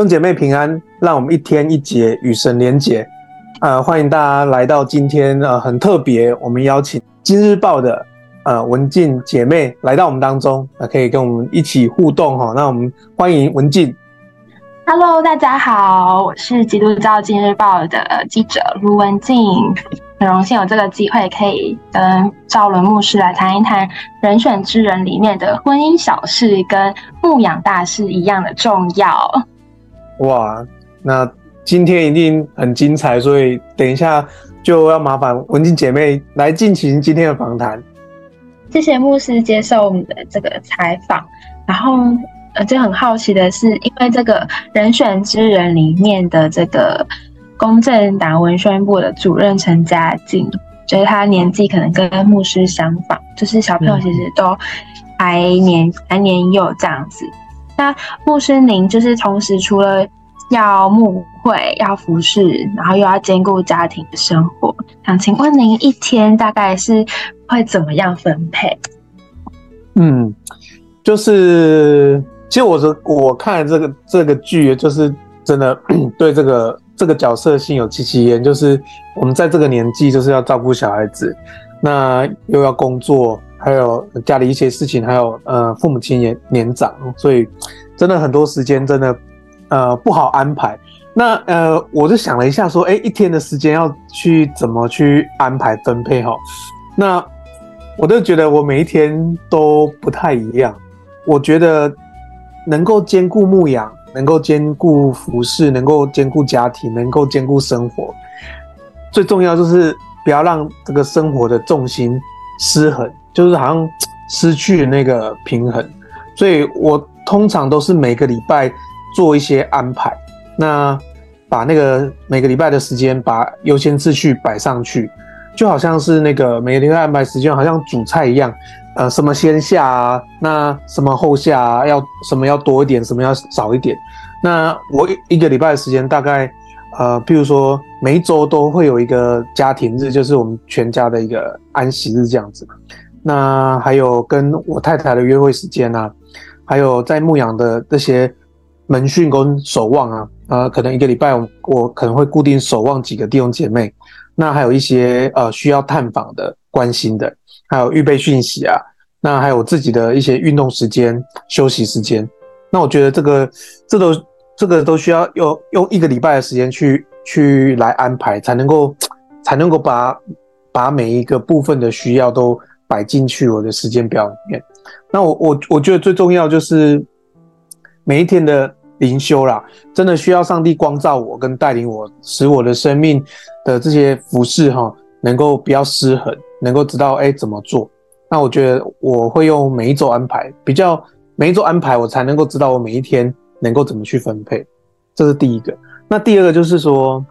兄姐妹平安，让我们一天一节与神连结。呃，欢迎大家来到今天呃很特别，我们邀请今日报的呃文静姐妹来到我们当中，呃，可以跟我们一起互动哈。那我们欢迎文静。Hello，大家好，我是基督教今日报的记者卢文静，很荣幸有这个机会可以跟赵伦牧师来谈一谈人选之人里面的婚姻小事跟牧养大事一样的重要。哇，那今天一定很精彩，所以等一下就要麻烦文静姐妹来进行今天的访谈。谢谢牧师接受我们的这个采访，然后。呃，就很好奇的是，因为这个人选之人里面的这个公正党文宣部的主任陈嘉静，就是他年纪可能跟牧师相仿，就是小朋友其实都还年还年幼这样子。那牧师您就是同时除了要牧会、要服侍，然后又要兼顾家庭的生活，想请问您一天大概是会怎么样分配？嗯，就是。其实我是我看这个这个剧，就是真的 对这个这个角色心有戚戚焉。就是我们在这个年纪，就是要照顾小孩子，那又要工作，还有家里一些事情，还有呃父母亲也年长，所以真的很多时间真的呃不好安排。那呃我就想了一下，说，哎，一天的时间要去怎么去安排分配哈？那我就觉得我每一天都不太一样，我觉得。能够兼顾牧养，能够兼顾服侍，能够兼顾家庭，能够兼顾生活，最重要就是不要让这个生活的重心失衡，就是好像失去了那个平衡。所以我通常都是每个礼拜做一些安排，那把那个每个礼拜的时间把优先次序摆上去，就好像是那个每个礼拜安排时间，好像煮菜一样。呃，什么先下啊？那什么后下啊？要什么要多一点，什么要少一点？那我一个礼拜的时间大概，呃，譬如说每一周都会有一个家庭日，就是我们全家的一个安息日这样子。那还有跟我太太的约会时间啊，还有在牧养的这些门训跟守望啊，呃，可能一个礼拜我我可能会固定守望几个弟兄姐妹。那还有一些呃需要探访的、关心的。还有预备讯息啊，那还有自己的一些运动时间、休息时间。那我觉得这个，这都这个都需要用用一个礼拜的时间去去来安排，才能够才能够把把每一个部分的需要都摆进去我的时间表里面。那我我我觉得最重要就是每一天的灵修啦，真的需要上帝光照我跟带领我，使我的生命的这些服饰哈，能够不要失衡。能够知道哎怎么做，那我觉得我会用每一周安排，比较每一周安排，我才能够知道我每一天能够怎么去分配，这是第一个。那第二个就是说，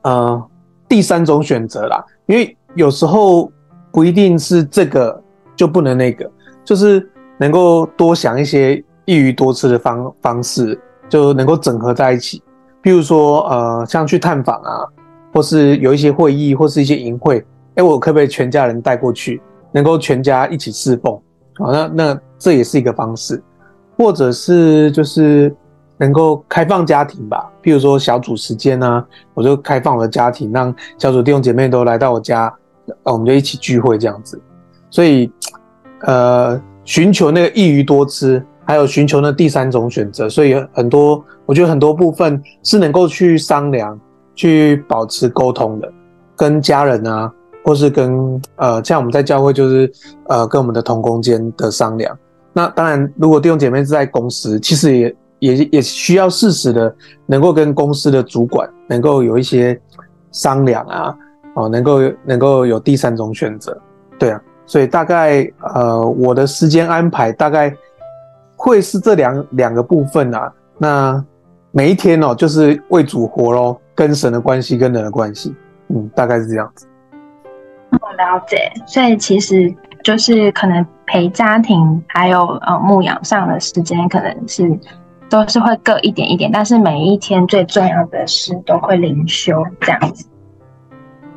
呃，第三种选择啦，因为有时候不一定是这个就不能那个，就是能够多想一些一鱼多吃的方方式，就能够整合在一起。譬如说，呃，像去探访啊，或是有一些会议，或是一些营会。哎，我可不可以全家人带过去，能够全家一起侍奉？好，那那这也是一个方式，或者是就是能够开放家庭吧，譬如说小组时间啊，我就开放我的家庭，让小组弟兄姐妹都来到我家，我们就一起聚会这样子。所以，呃，寻求那个一鱼多吃，还有寻求那第三种选择，所以很多我觉得很多部分是能够去商量、去保持沟通的，跟家人啊。或是跟呃，像我们在教会就是呃，跟我们的同工间的商量。那当然，如果弟兄姐妹是在公司，其实也也也需要适时的能够跟公司的主管能够有一些商量啊，哦，能够能够有第三种选择，对啊。所以大概呃，我的时间安排大概会是这两两个部分啊。那每一天哦，就是为主活咯，跟神的关系，跟人的关系，嗯，大概是这样子。我了解，所以其实就是可能陪家庭还有呃牧养上的时间，可能是都是会各一点一点，但是每一天最重要的事都会灵修这样子。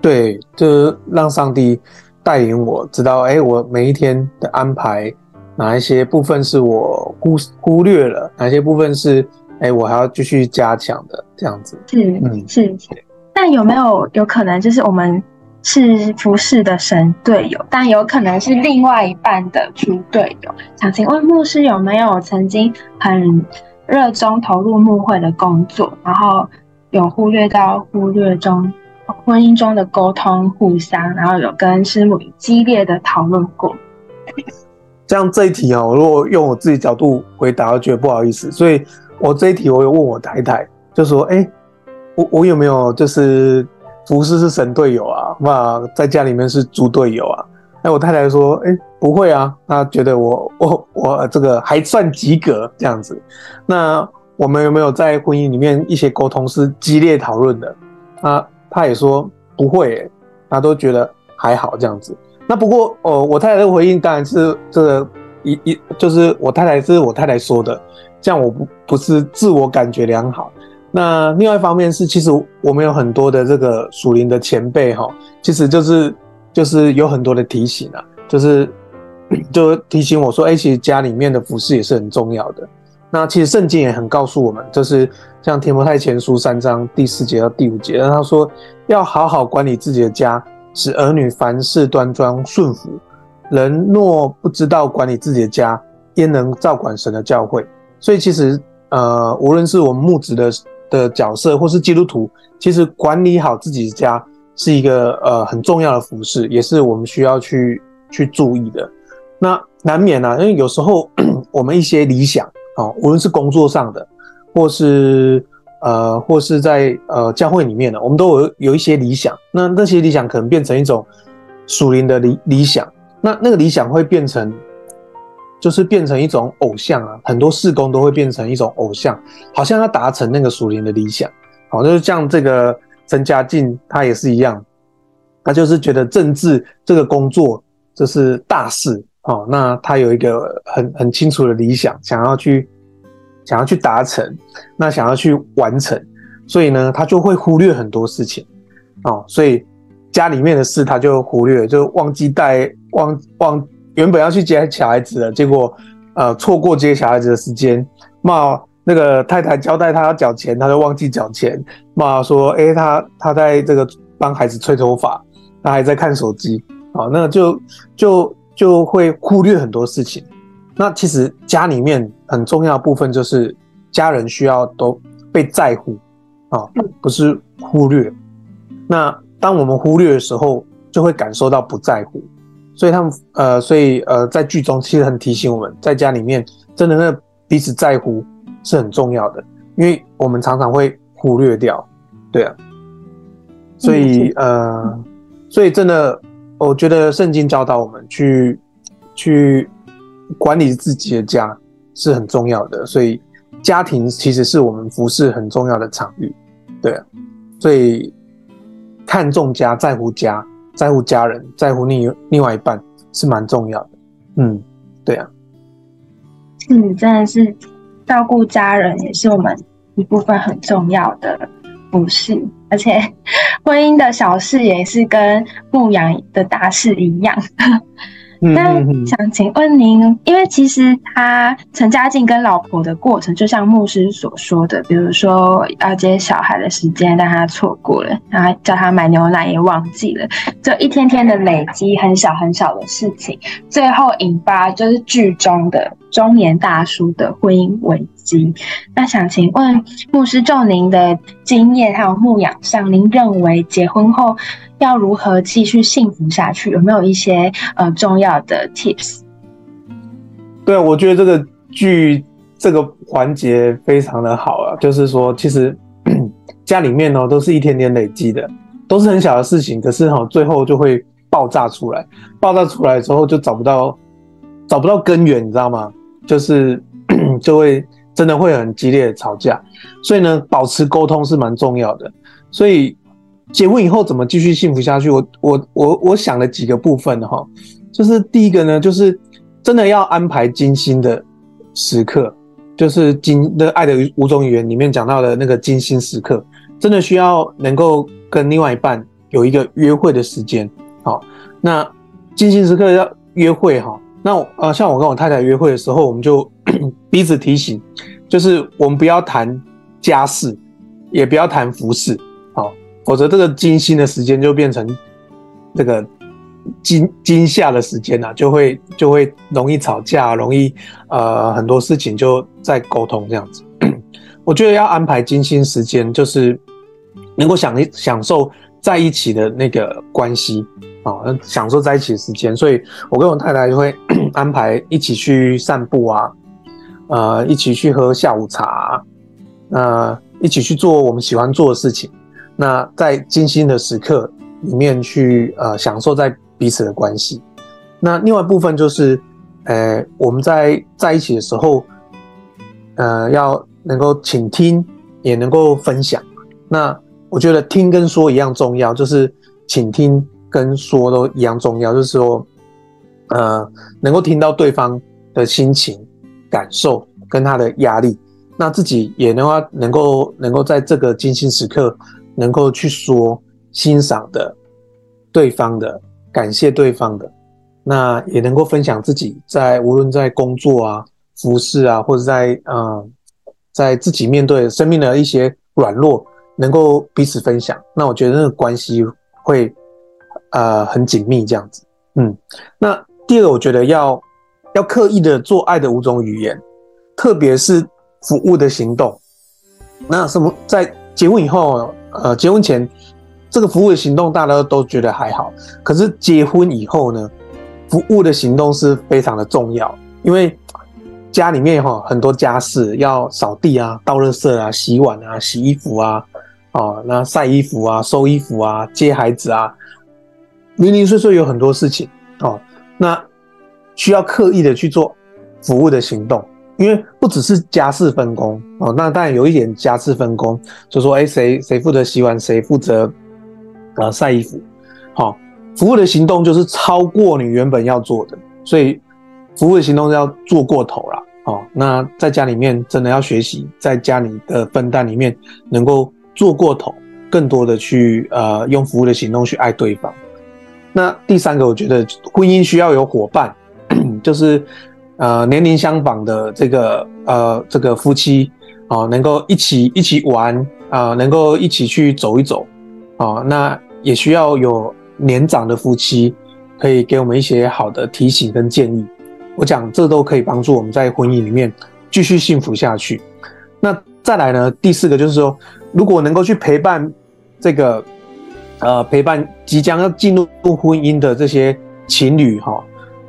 对，就是让上帝带领我知道，哎，我每一天的安排哪一些部分是我忽忽略了，哪些部分是哎，我还要继续加强的这样子。是，嗯，是。那有没有有可能就是我们是服侍的神队友，但有可能是另外一半的猪队友？想请问牧师有没有曾经很热衷投入牧会的工作，然后有忽略到忽略中婚姻中的沟通互相，然后有跟师母激烈的讨论过？像这一题哦，如果用我自己角度回答，我觉得不好意思，所以我这一题我有问我太太，就说：哎、我我有没有就是服侍是神队友啊？那在家里面是猪队友啊？那我太太说：哎、不会啊，她觉得我我我这个还算及格这样子。那我们有没有在婚姻里面一些沟通是激烈讨论的？啊，她也说不会、欸，她都觉得还好这样子。那不过哦，我太太的回应当然是这个一一就是我太太是我太太说的，这样我不不是自我感觉良好。那另外一方面是，其实我们有很多的这个属灵的前辈哈，其实就是就是有很多的提醒啊，就是 就提醒我说，哎，其实家里面的服饰也是很重要的。那其实圣经也很告诉我们，就是像提摩太前书三章第四节到第五节，那他说要好好管理自己的家。使儿女凡事端庄顺服，人若不知道管理自己的家，焉能照管神的教会？所以其实，呃，无论是我们牧职的的角色，或是基督徒，其实管理好自己的家是一个呃很重要的服事，也是我们需要去去注意的。那难免啊，因为有时候 我们一些理想啊，无论是工作上的，或是呃，或是在呃教会里面呢，我们都有有一些理想。那那些理想可能变成一种属灵的理理想。那那个理想会变成，就是变成一种偶像啊。很多事工都会变成一种偶像，好像要达成那个属灵的理想。好，就是像这个陈嘉静，他也是一样，他就是觉得政治这个工作就是大事。哦，那他有一个很很清楚的理想，想要去。想要去达成，那想要去完成，所以呢，他就会忽略很多事情哦。所以家里面的事他就忽略，就忘记带忘忘原本要去接小孩子了，结果呃错过接小孩子的时间。骂那个太太交代他要缴钱，他就忘记缴钱。骂说，诶，他他在这个帮孩子吹头发，他还在看手机，啊，那就就就会忽略很多事情。那其实家里面很重要的部分就是家人需要都被在乎啊，不是忽略。那当我们忽略的时候，就会感受到不在乎。所以他们呃，所以呃，在剧中其实很提醒我们在家里面真的那彼此在乎是很重要的，因为我们常常会忽略掉，对啊。所以呃，所以真的，我觉得圣经教导我们去去。管理自己的家是很重要的，所以家庭其实是我们服侍很重要的场域，对啊，所以看重家、在乎家、在乎家人、在乎另另外一半是蛮重要的，嗯，对啊，嗯，真的是照顾家人也是我们一部分很重要的服侍，而且 婚姻的小事也是跟牧羊的大事一样。那想请问您，因为其实他陈嘉靖跟老婆的过程，就像牧师所说的，比如说要接小孩的时间，但他错过了，然后叫他买牛奶也忘记了，就一天天的累积很小很小的事情，最后引发就是剧中的中年大叔的婚姻危机。那想请问牧师，就您的经验还有牧养上，您认为结婚后，要如何继续幸福下去？有没有一些呃重要的 tips？对，我觉得这个剧这个环节非常的好啊，就是说，其实 家里面呢都是一天天累积的，都是很小的事情，可是哈最后就会爆炸出来，爆炸出来之后就找不到找不到根源，你知道吗？就是 就会真的会很激烈的吵架，所以呢，保持沟通是蛮重要的，所以。结婚以后怎么继续幸福下去？我我我我想了几个部分哈，就是第一个呢，就是真的要安排精心的时刻，就是精那《爱的五种语言》里面讲到的那个精心时刻，真的需要能够跟另外一半有一个约会的时间。好，那精心时刻要约会哈，那呃像我跟我太太约会的时候，我们就 彼此提醒，就是我们不要谈家事，也不要谈服饰，好，否则这个精心的时间就变成这个惊惊吓的时间呐，就会就会容易吵架，容易呃很多事情就在沟通这样子。我觉得要安排精心时间，就是能够享享受在一起的那个关系啊，享受在一起的时间。所以我跟我太太就会 安排一起去散步啊。呃，一起去喝下午茶，呃，一起去做我们喜欢做的事情。那在精心的时刻里面去呃享受在彼此的关系。那另外一部分就是，呃，我们在在一起的时候，呃，要能够倾听，也能够分享。那我觉得听跟说一样重要，就是倾听跟说都一样重要，就是说，呃，能够听到对方的心情。感受跟他的压力，那自己也能够能够能够在这个精心时刻，能够去说欣赏的对方的，感谢对方的，那也能够分享自己在无论在工作啊、服饰啊，或者在呃在自己面对生命的一些软弱，能够彼此分享。那我觉得那个关系会呃很紧密这样子。嗯，那第二我觉得要。要刻意的做爱的五种语言，特别是服务的行动。那什么在结婚以后，呃，结婚前这个服务的行动大家都觉得还好，可是结婚以后呢，服务的行动是非常的重要，因为家里面哈很多家事要扫地啊、倒垃圾啊、洗碗啊、洗衣服啊，哦，那晒衣服啊、收衣服啊、接孩子啊，零零碎碎有很多事情哦，那。需要刻意的去做服务的行动，因为不只是家事分工哦，那当然有一点家事分工，就说哎，谁谁负责洗碗，谁负责呃晒衣服，好，服务的行动就是超过你原本要做的，所以服务的行动要做过头了哦。那在家里面真的要学习，在家里的分担里面能够做过头，更多的去呃用服务的行动去爱对方。那第三个，我觉得婚姻需要有伙伴。就是，呃，年龄相仿的这个呃这个夫妻啊，能够一起一起玩啊，能够一起去走一走啊，那也需要有年长的夫妻可以给我们一些好的提醒跟建议。我讲这都可以帮助我们在婚姻里面继续幸福下去。那再来呢，第四个就是说，如果能够去陪伴这个呃陪伴即将要进入婚姻的这些情侣哈。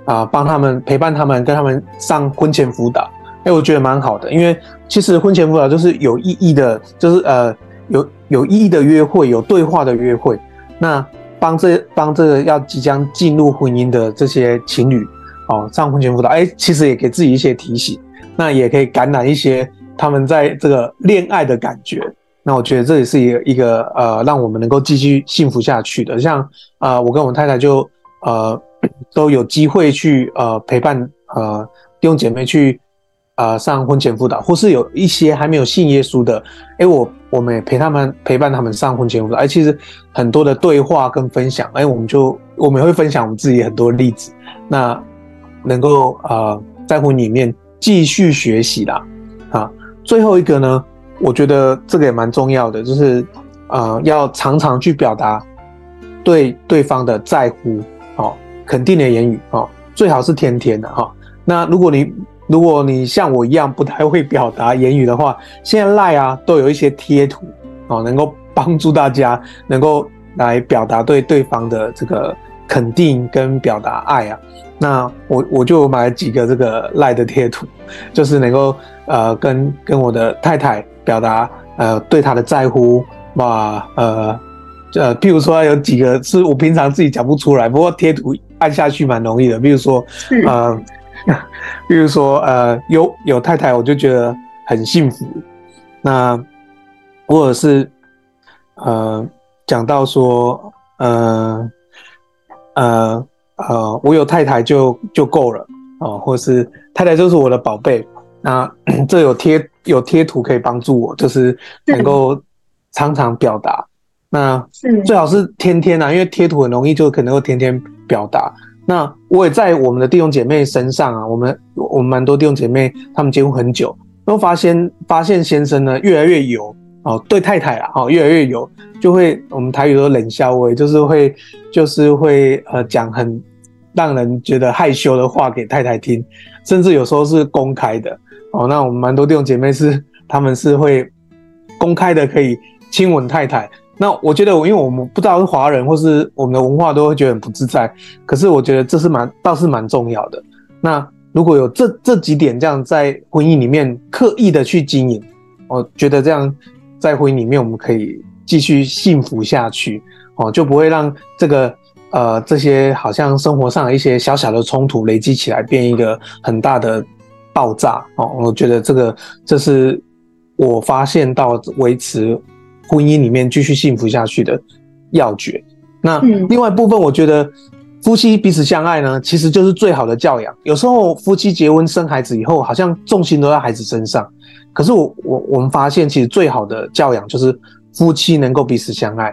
啊，帮他们陪伴他们，跟他们上婚前辅导，哎，我觉得蛮好的，因为其实婚前辅导就是有意义的，就是呃有有意义的约会，有对话的约会。那帮这帮这个要即将进入婚姻的这些情侣，哦，上婚前辅导，哎，其实也给自己一些提醒，那也可以感染一些他们在这个恋爱的感觉。那我觉得这也是一个一个呃，让我们能够继续幸福下去的。像啊、呃，我跟我太太就呃。都有机会去呃陪伴呃弟兄姐妹去呃上婚前辅导，或是有一些还没有信耶稣的，哎、我我们也陪他们陪伴他们上婚前辅导，哎，其实很多的对话跟分享，哎、我们就我们也会分享我们自己很多例子，那能够呃在婚里面继续学习啦，啊，最后一个呢，我觉得这个也蛮重要的，就是呃要常常去表达对对方的在乎，哦。肯定的言语哦，最好是天天的哈。那如果你如果你像我一样不太会表达言语的话，现在赖啊都有一些贴图哦，能够帮助大家能够来表达对对方的这个肯定跟表达爱啊。那我我就买了几个这个赖的贴图，就是能够呃跟跟我的太太表达呃对她的在乎哇呃呃，譬如说有几个是我平常自己讲不出来，不过贴图。按下去蛮容易的，比如说，呃，比如说，呃，有有太太，我就觉得很幸福。那或者是，呃，讲到说，呃，呃，呃，我有太太就就够了哦，或是太太就是我的宝贝。那 这有贴有贴图可以帮助我，就是能够常常表达。那最好是天天啊，因为贴图很容易，就可能会天天。表达，那我也在我们的弟兄姐妹身上啊，我们我们蛮多弟兄姐妹，他们结婚很久，都发现发现先生呢越来越油哦，对太太啊，哦越来越有，就会我们台语说冷笑话，就是会就是会呃讲很让人觉得害羞的话给太太听，甚至有时候是公开的哦。那我们蛮多弟兄姐妹是他们是会公开的可以亲吻太太。那我觉得，因为我们不知道是华人或是我们的文化，都会觉得很不自在。可是我觉得这是蛮倒是蛮重要的。那如果有这这几点这样在婚姻里面刻意的去经营，我觉得这样在婚姻里面我们可以继续幸福下去哦，就不会让这个呃这些好像生活上的一些小小的冲突累积起来变一个很大的爆炸哦。我觉得这个这是我发现到维持。婚姻里面继续幸福下去的要诀。那另外一部分，我觉得夫妻彼此相爱呢，其实就是最好的教养。有时候夫妻结婚生孩子以后，好像重心都在孩子身上。可是我我我们发现，其实最好的教养就是夫妻能够彼此相爱。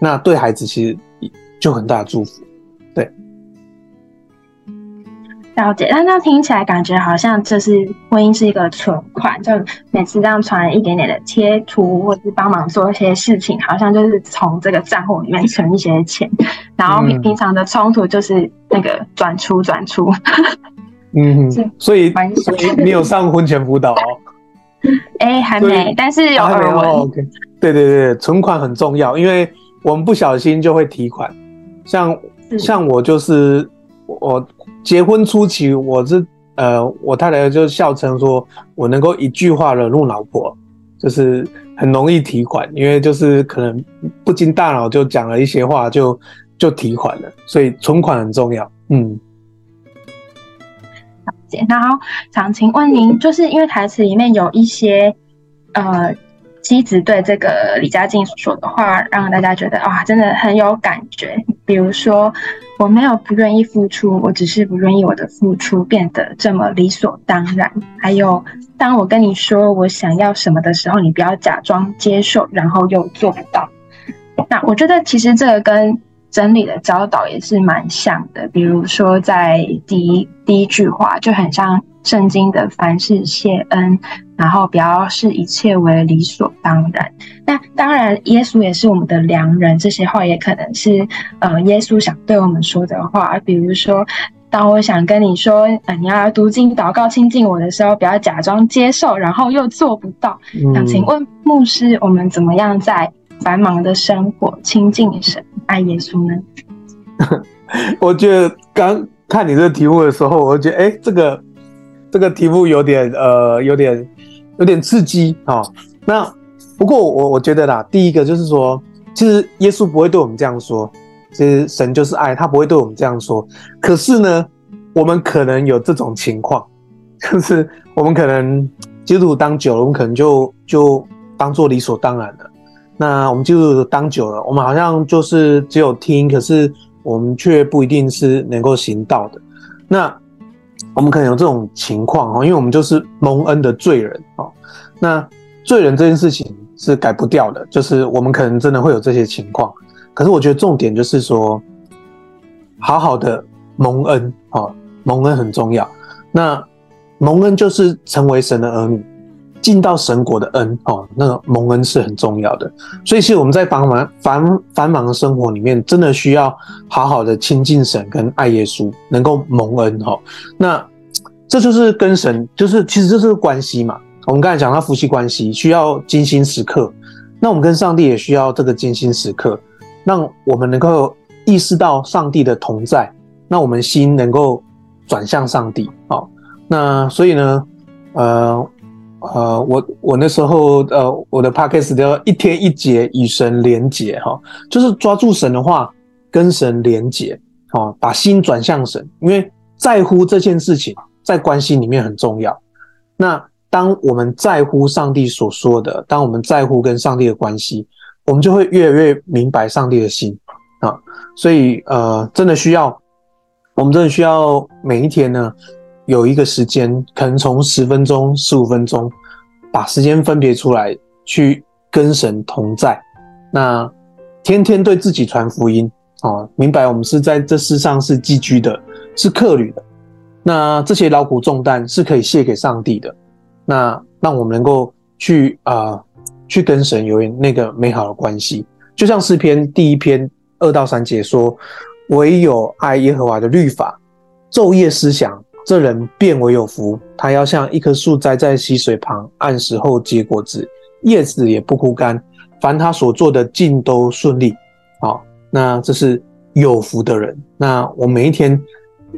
那对孩子其实就很大的祝福。对。了解，但这样听起来感觉好像就是婚姻是一个存款，就每次这样传一点点的贴图，或是帮忙做一些事情，好像就是从这个账户里面存一些钱，然后平平常的冲突就是那个转出转出。嗯，所以所以你有上婚前辅导哦？哎、欸，还没，但是有耳闻。哦、OK，对对对，存款很重要，因为我们不小心就会提款，像像我就是我。结婚初期，我是呃，我太太就笑称说，我能够一句话惹怒老婆，就是很容易提款，因为就是可能不经大脑就讲了一些话就，就就提款了，所以存款很重要。嗯，好，然后想请问您，就是因为台词里面有一些呃。妻子对这个李佳静所说的话，让大家觉得啊，真的很有感觉。比如说，我没有不愿意付出，我只是不愿意我的付出变得这么理所当然。还有，当我跟你说我想要什么的时候，你不要假装接受，然后又做不到。那我觉得其实这个跟真理的教导也是蛮像的。比如说，在第一第一句话就很像。圣经的凡事谢恩，然后不要视一切为理所当然。那当然，耶稣也是我们的良人，这些话也可能是呃耶稣想对我们说的话。比如说，当我想跟你说，呃，你要读经、祷告、亲近我的时候，不要假装接受，然后又做不到。那请问牧师，我们怎么样在繁忙的生活亲近神、爱耶稣呢？我觉得刚看你这个题目的时候，我觉得哎，这个。这个题目有点呃，有点有点刺激啊、那不过我我觉得啦，第一个就是说，其实耶稣不会对我们这样说，其实神就是爱，他不会对我们这样说。可是呢，我们可能有这种情况，就是我们可能基督徒当久了，我们可能就就当做理所当然了。那我们基督徒当久了，我们好像就是只有听，可是我们却不一定是能够行道的。那我们可能有这种情况哦，因为我们就是蒙恩的罪人哦。那罪人这件事情是改不掉的，就是我们可能真的会有这些情况。可是我觉得重点就是说，好好的蒙恩哦，蒙恩很重要。那蒙恩就是成为神的儿女。进到神国的恩哦，那个蒙恩是很重要的。所以，其实我们在繁忙繁繁忙的生活里面，真的需要好好的亲近神跟爱耶稣，能够蒙恩哦。那这就是跟神，就是其实这是关系嘛。我们刚才讲到夫妻关系需要精心时刻，那我们跟上帝也需要这个精心时刻，让我们能够意识到上帝的同在，那我们心能够转向上帝哦。那所以呢，呃。呃，我我那时候呃，我的 podcast 叫一天一节与神连结哈，就是抓住神的话，跟神连结，哦，把心转向神，因为在乎这件事情，在关系里面很重要。那当我们在乎上帝所说的，当我们在乎跟上帝的关系，我们就会越来越明白上帝的心啊。所以呃，真的需要，我们真的需要每一天呢。有一个时间，可能从十分钟、十五分钟，把时间分别出来，去跟神同在。那天天对自己传福音哦，明白我们是在这世上是寄居的，是客旅的。那这些劳苦重担是可以卸给上帝的。那让我们能够去啊、去跟神有那个美好的关系。就像诗篇第一篇二到三节说：“唯有爱耶和华的律法，昼夜思想，这人便为有福。他要像一棵树栽在溪水旁，按时候结果子，叶子也不枯干。凡他所做的尽都顺利。”好，那这是有福的人。那我每一天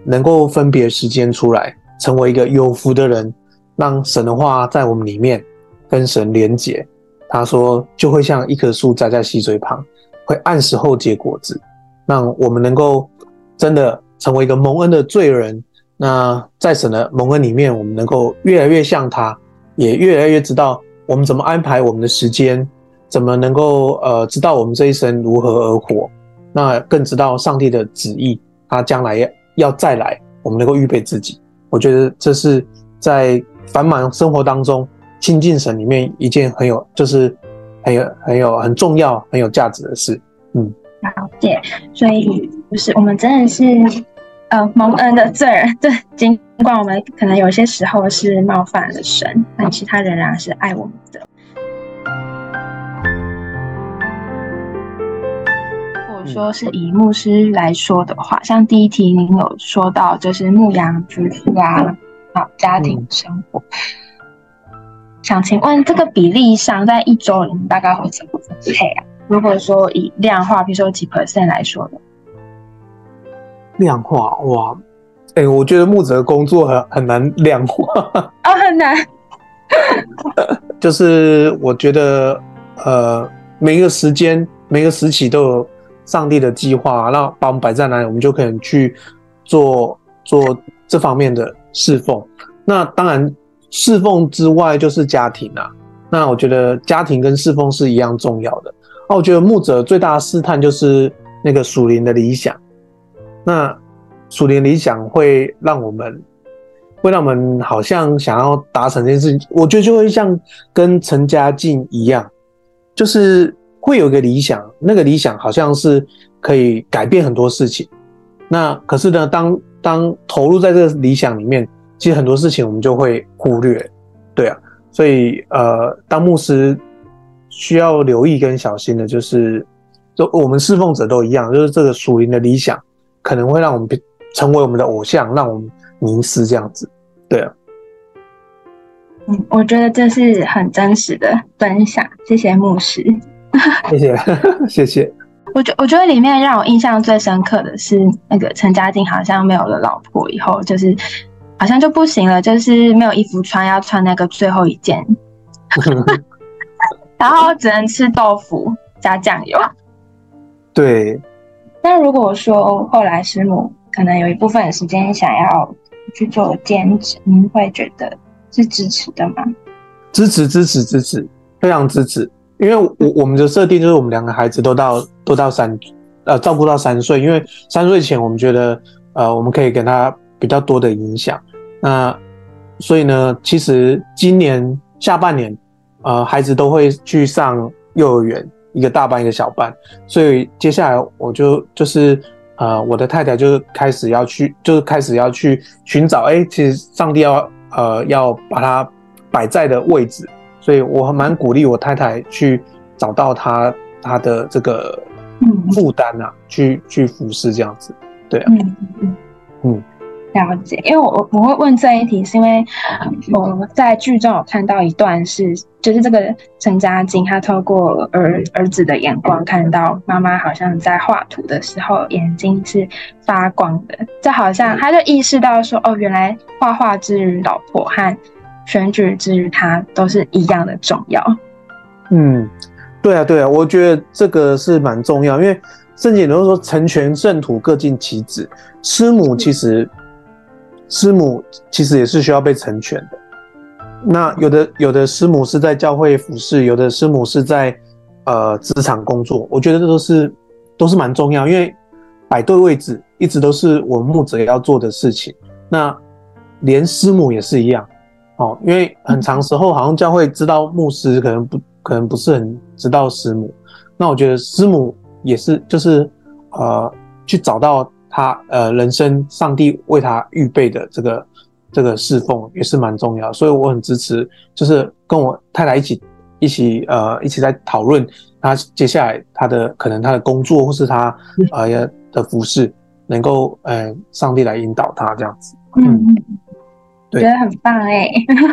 能够分别时间出来，成为一个有福的人，让神的话在我们里面跟神连结。他说，就会像一棵树栽在溪水旁，会按时候结果子，让我们能够真的成为一个蒙恩的罪人。那在神的蒙恩里面，我们能够越来越像他，也越来越知道我们怎么安排我们的时间，怎么能够呃知道我们这一生如何而活。那更知道上帝的旨意，他将来要要再来，我们能够预备自己。我觉得这是在繁忙生活当中。亲近神里面一件很有，就是很有很有很重要、很有价值的事。嗯，了解。所以就是我们真的是呃蒙恩的罪人，对，尽管我们可能有些时候是冒犯了神，但其他仍然是爱我们的。如果说是以牧师来说的话，像第一题您有说到，就是牧羊夫妇啊，好家庭生活。嗯想请问这个比例上，在一周里面大概会怎么分配啊？如果说以量化，比如说几 percent 来说的，量化哇，哎、欸，我觉得牧者的工作很很难量化哦，很难。就是我觉得，呃，每一个时间、每一个时期都有上帝的计划，那把我们摆在哪里，我们就可能去做做这方面的侍奉。那当然。侍奉之外就是家庭啊，那我觉得家庭跟侍奉是一样重要的。那我觉得牧者最大的试探就是那个属灵的理想。那属灵理想会让我们，会让我们好像想要达成这件事情。我觉得就会像跟陈嘉静一样，就是会有一个理想，那个理想好像是可以改变很多事情。那可是呢，当当投入在这个理想里面。其实很多事情我们就会忽略，对啊，所以呃，当牧师需要留意跟小心的，就是，就我们侍奉者都一样，就是这个属灵的理想可能会让我们成为我们的偶像，让我们迷失这样子，对啊。嗯，我觉得这是很真实的分享，谢谢牧师，谢谢 谢谢。我觉我觉得里面让我印象最深刻的是那个陈嘉静好像没有了老婆以后，就是。好像就不行了，就是没有衣服穿，要穿那个最后一件，然后只能吃豆腐加酱油。对。那如果说后来师母可能有一部分的时间想要去做兼职，您会觉得是支持的吗？支持，支持，支持，非常支持。因为我 我们的设定就是我们两个孩子都到都到三呃照顾到三岁，因为三岁前我们觉得呃我们可以给他。比较多的影响，那所以呢，其实今年下半年，呃，孩子都会去上幼儿园，一个大班，一个小班，所以接下来我就就是呃，我的太太就开始要去，就是开始要去寻找，哎、欸，其实上帝要呃要把它摆在的位置，所以我还蛮鼓励我太太去找到她她的这个负担啊，去去服侍这样子，对啊，嗯。嗯了解，因为我我会问这一题，是因为我在剧中有看到一段是，就是这个陈嘉金他透过儿儿子的眼光看到妈妈好像在画图的时候眼睛是发光的，就好像他就意识到说，哦，原来画画之于老婆和选举之于他都是一样的重要。嗯，对啊，对啊，我觉得这个是蛮重要，因为圣经都说成全圣徒各尽其职，师母其实。师母其实也是需要被成全的。那有的有的师母是在教会服侍，有的师母是在呃职场工作。我觉得这都是都是蛮重要，因为摆对位置一直都是我们牧者要做的事情。那连师母也是一样哦，因为很长时候好像教会知道牧师，可能不可能不是很知道师母。那我觉得师母也是，就是呃去找到。他呃，人生上帝为他预备的这个这个侍奉也是蛮重要，所以我很支持，就是跟我太太一起一起呃一起在讨论他接下来他的可能他的工作或是他呃的服侍，能够呃上帝来引导他这样子。嗯，对，觉得很棒哎。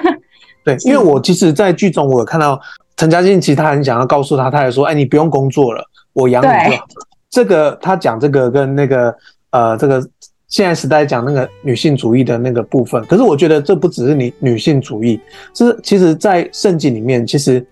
对，因为我其实，在剧中我有看到陈嘉静，其实他很想要告诉他，太太说：“哎，你不用工作了，我养你就好。”这个他讲这个跟那个呃，这个现在时代讲那个女性主义的那个部分，可是我觉得这不只是女女性主义，是其实在圣经里面，其实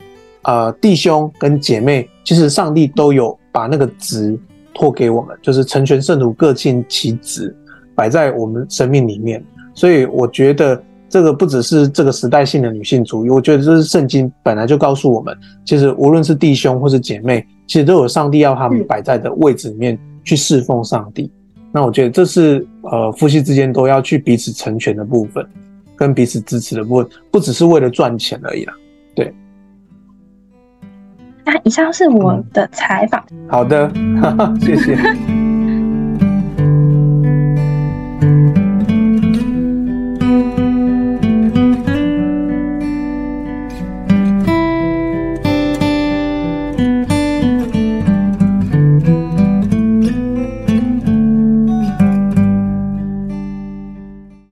呃弟兄跟姐妹，其实上帝都有把那个职托给我们，就是成全圣徒各尽其职，摆在我们生命里面，所以我觉得。这个不只是这个时代性的女性主义，我觉得这是圣经本来就告诉我们，其实无论是弟兄或是姐妹，其实都有上帝要他们摆在的位置里面去侍奉上帝。那我觉得这是呃夫妻之间都要去彼此成全的部分，跟彼此支持的部分，不只是为了赚钱而已啦。对。那以上是我的采访。好的，哈哈，谢谢。